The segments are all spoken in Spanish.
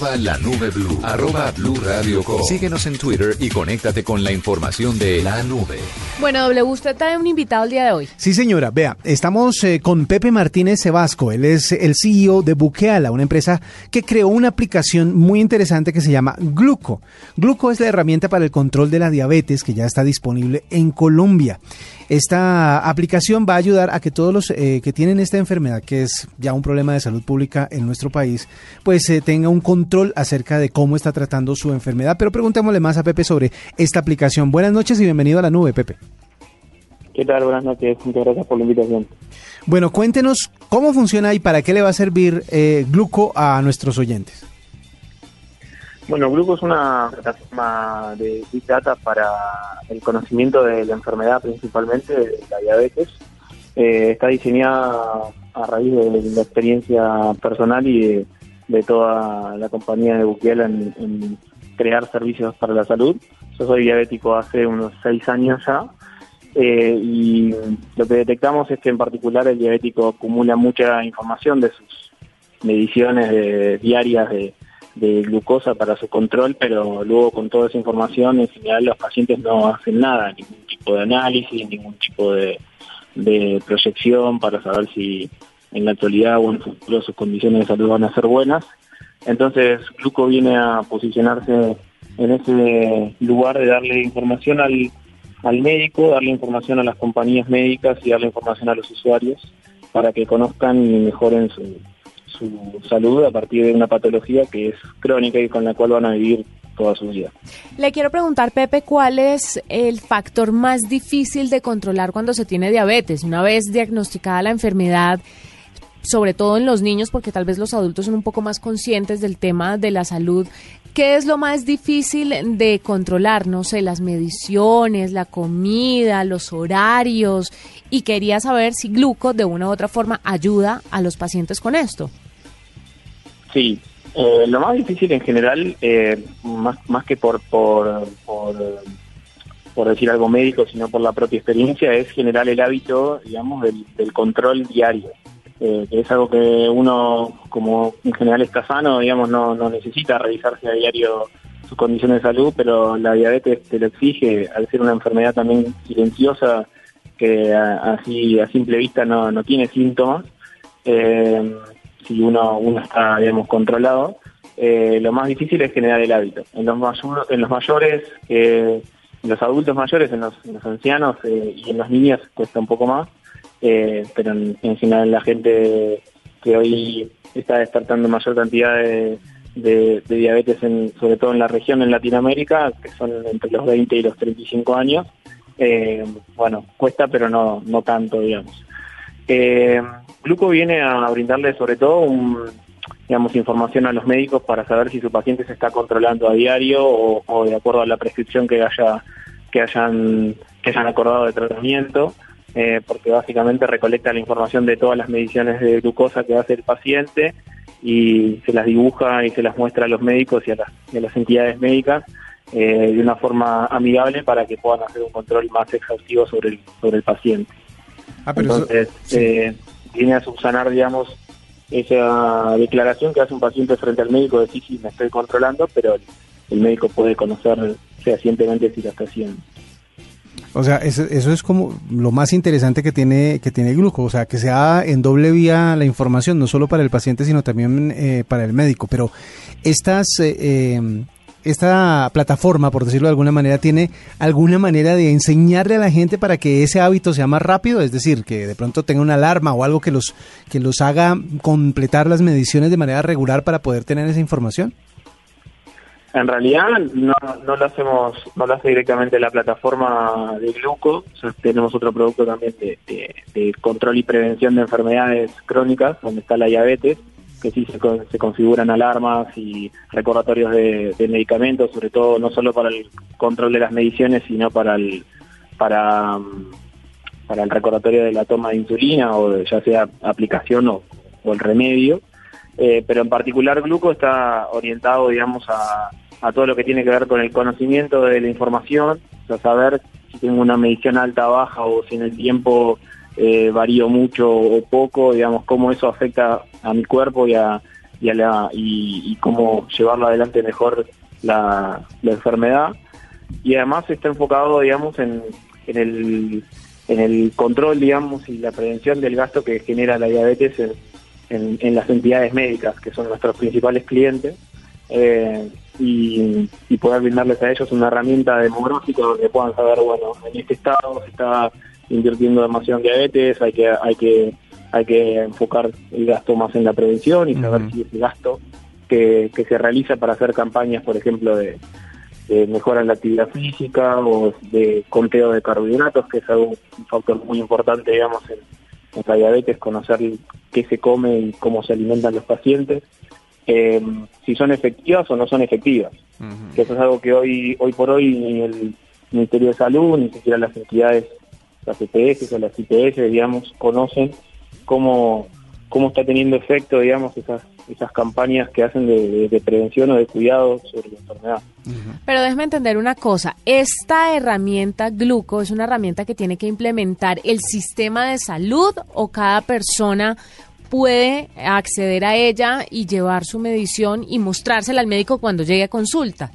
La nube blue. Arroba blue radio com. Síguenos en Twitter y conéctate con la información de la nube. Bueno, W, usted trae un invitado el día de hoy. Sí, señora. Vea, estamos eh, con Pepe Martínez Sebasco. Él es el CEO de Buqueala, una empresa que creó una aplicación muy interesante que se llama Gluco. Gluco es la herramienta para el control de la diabetes que ya está disponible en Colombia. Esta aplicación va a ayudar a que todos los eh, que tienen esta enfermedad, que es ya un problema de salud pública en nuestro país, pues eh, tenga un control acerca de cómo está tratando su enfermedad. Pero preguntémosle más a Pepe sobre esta aplicación. Buenas noches y bienvenido a la nube, Pepe. ¿Qué tal? Buenas noches. Muchas gracias por la invitación. Bueno, cuéntenos cómo funciona y para qué le va a servir eh, Gluco a nuestros oyentes. Bueno, Gluco es una plataforma de Big Data para el conocimiento de la enfermedad, principalmente de la diabetes. Eh, está diseñada a raíz de la experiencia personal y de, toda la compañía de Buquiela en, crear servicios para la salud. Yo soy diabético hace unos seis años ya eh, y lo que detectamos es que en particular el diabético acumula mucha información de sus mediciones diarias de de glucosa para su control, pero luego con toda esa información en general los pacientes no hacen nada, ningún tipo de análisis, ningún tipo de, proyección para saber si en la actualidad o en el futuro sus condiciones de salud van a ser buenas. Entonces, Gluco viene a posicionarse en ese lugar de darle información al, al médico, darle información a las compañías médicas y darle información a los usuarios para que conozcan y mejoren su, su salud a partir de una patología que es crónica y con la cual van a vivir toda su vida. Le quiero preguntar, Pepe, ¿cuál es el factor más difícil de controlar cuando se tiene diabetes? Una vez diagnosticada la enfermedad, sobre todo en los niños, porque tal vez los adultos son un poco más conscientes del tema de la salud. ¿Qué es lo más difícil de controlar? No sé, las mediciones, la comida, los horarios. Y quería saber si Gluco de una u otra forma ayuda a los pacientes con esto. Sí, eh, lo más difícil en general, eh, más, más que por, por, por, decir algo médico, sino por la propia experiencia, es generar el hábito, digamos, del, control diario. Eh, que es algo que uno, como en general está sano, digamos, no, no necesita revisarse a diario sus condiciones de salud, pero la diabetes te lo exige, al ser una enfermedad también silenciosa, que así a simple vista no, no tiene síntomas. Eh, si uno, uno está, digamos, controlado. Eh, lo más difícil es generar el hábito. En los, en los mayores, eh, en los adultos mayores, en los, ancianos eh, y en los niños cuesta un poco más, pero en, general la gente que hoy está despertando mayor cantidad de, diabetes, sobre todo en la región, en Latinoamérica, que son entre los 20 y los 35 años, bueno, cuesta, pero no, no tanto, digamos. Eh, Gluco viene a brindarle sobre todo un, digamos, información a los médicos para saber si su paciente se está controlando a diario o, de acuerdo a la prescripción que haya que hayan que hayan acordado de tratamiento, eh, porque básicamente recolecta la información de todas las mediciones de glucosa que hace el paciente y se las dibuja y se las muestra a los médicos y a las, entidades médicas eh, de una forma amigable para que puedan hacer un control más exhaustivo sobre el, sobre el paciente. Ah, Entonces, eh, viene a subsanar, digamos, esa declaración que hace un paciente frente al médico de sí, sí, me estoy controlando, pero el, médico puede conocer fehacientemente si lo está haciendo. O sea, eso, es como lo más interesante que tiene que tiene Gluco, o sea, que sea en doble vía la información, no solo para el paciente, sino también eh, para el médico. Pero estas eh, esta plataforma, por decirlo de alguna manera, tiene alguna manera de enseñarle a la gente para que ese hábito sea más rápido, es decir, que de pronto tenga una alarma o algo que los que los haga completar las mediciones de manera regular para poder tener esa información. En realidad no, no lo hacemos, no lo hace directamente la plataforma de Gluco, tenemos otro producto también de, de control y prevención de enfermedades crónicas, donde está la diabetes, que sí se, se configuran alarmas y recordatorios de, medicamentos, sobre todo no solo para el control de las mediciones, sino para el para, para el recordatorio de la toma de insulina o ya sea aplicación o, o el remedio. Eh, pero en particular Gluco está orientado, digamos, a, a todo lo que tiene que ver con el conocimiento de la información, o saber si tengo una medición alta baja o si en el tiempo eh, varío mucho o poco, digamos, cómo eso afecta a mi cuerpo y a, y, a la, y, cómo llevarlo adelante mejor la, la, enfermedad. Y además está enfocado, digamos, en, en, el, en el control, digamos, y la prevención del gasto que genera la diabetes en, en, en las entidades médicas, que son nuestros principales clientes. Eh, y, y, poder brindarles a ellos una herramienta demográfica donde puedan saber, bueno, en este estado se está invirtiendo demasiado en diabetes, hay que, hay que, hay que enfocar el gasto más en la prevención y saber si ese gasto que, que se realiza para hacer campañas, por ejemplo, de, de mejora en la actividad física o de conteo de carbohidratos, que es algo, un factor muy importante, digamos, en, en la diabetes, conocer qué se come y cómo se alimentan los pacientes, eh, si son efectivas o no son efectivas. Uh -huh. Que eso es algo que hoy, hoy por hoy ni el Ministerio de Salud, ni siquiera las entidades las EPS o las IPS, digamos, conocen cómo, cómo está teniendo efecto, digamos, esas, esas campañas que hacen de, de, de prevención o de cuidado sobre la enfermedad. Uh -huh. Pero déjeme entender una cosa, esta herramienta Gluco es una herramienta que tiene que implementar el sistema de salud o cada persona puede acceder a ella y llevar su medición y mostrársela al médico cuando llegue a consulta.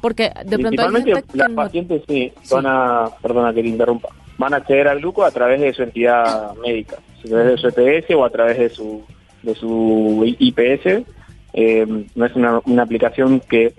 Porque de pronto hay gente que las pacientes sí, sí, van a, perdona que te interrumpa, van a acceder al gluco a través de su entidad médica, a través de su EPS o a través de su de su IPS. Eh, no es una, una, aplicación que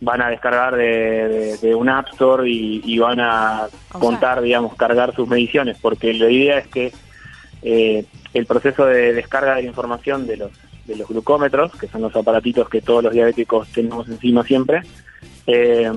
van a descargar de, de, de un App Store y, y van a o contar, sea. digamos, cargar sus mediciones, porque la idea es que eh, el proceso de descarga de la información de los de los glucómetros, que son los aparatitos que todos los diabéticos tenemos encima siempre, eh,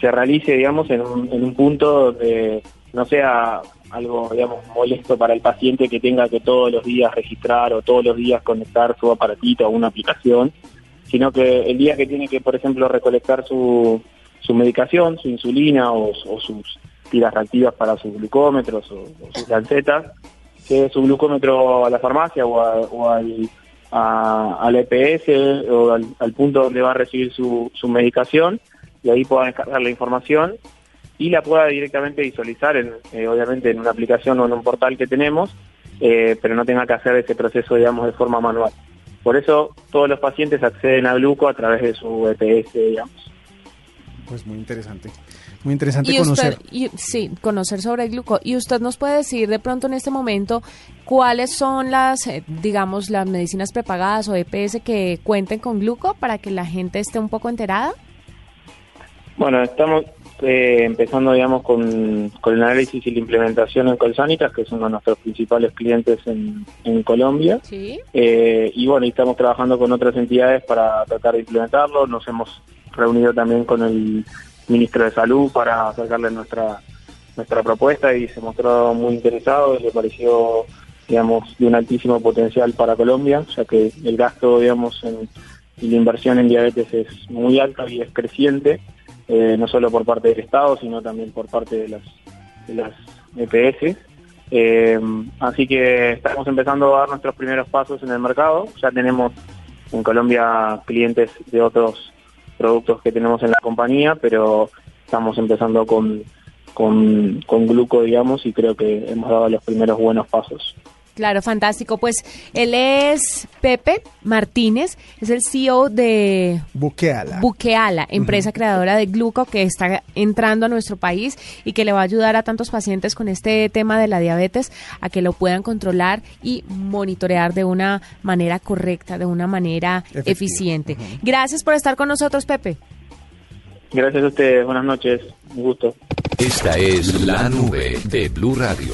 se realice, digamos, en un, punto donde no sea algo, digamos, molesto para el paciente que tenga que todos los días registrar o todos los días conectar su aparatito a una aplicación, sino que el día que tiene que, por ejemplo, recolectar su, su medicación, su insulina o, o sus tiras reactivas para sus glucómetros o, o sus lancetas, que su glucómetro a la farmacia o, a, o al, EPS o al, al, punto donde va a recibir su, su medicación y ahí pueda descargar la información y la pueda directamente visualizar, en, eh, obviamente en una aplicación o en un portal que tenemos, eh, pero no tenga que hacer ese proceso, digamos, de forma manual. Por eso todos los pacientes acceden a Gluco a través de su EPS, digamos. Pues muy interesante. Muy interesante y conocer. Usted, y, sí, conocer sobre el gluco. Y usted nos puede decir de pronto en este momento cuáles son las, eh, digamos, las medicinas prepagadas o EPS que cuenten con gluco para que la gente esté un poco enterada. Bueno, estamos eh, empezando, digamos, con, con, el análisis y la implementación en Colsanitas, que es uno de nuestros principales clientes en, en Colombia. ¿Sí? Eh, y bueno, y estamos trabajando con otras entidades para tratar de implementarlo. Nos hemos reunido también con el ministro de Salud para acercarle nuestra nuestra propuesta y se mostró muy interesado le pareció digamos de un altísimo potencial para Colombia ya que el gasto digamos en, y la inversión en diabetes es muy alta y es creciente eh, no solo por parte del Estado sino también por parte de las de las EPS eh, así que estamos empezando a dar nuestros primeros pasos en el mercado. Ya tenemos en Colombia clientes de otros productos que tenemos en la compañía, pero estamos empezando con, con, con Gluco, digamos, y creo que hemos dado los primeros buenos pasos. Claro, fantástico. Pues él es Pepe Martínez, es el CEO de Buqueala, Buqueala empresa uh -huh. creadora de Gluco que está entrando a nuestro país y que le va a ayudar a tantos pacientes con este tema de la diabetes a que lo puedan controlar y monitorear de una manera correcta, de una manera Efectivo. eficiente. Uh -huh. Gracias por estar con nosotros, Pepe. Gracias a ustedes. Buenas noches. Un gusto. Esta es la nube de Blue Radio.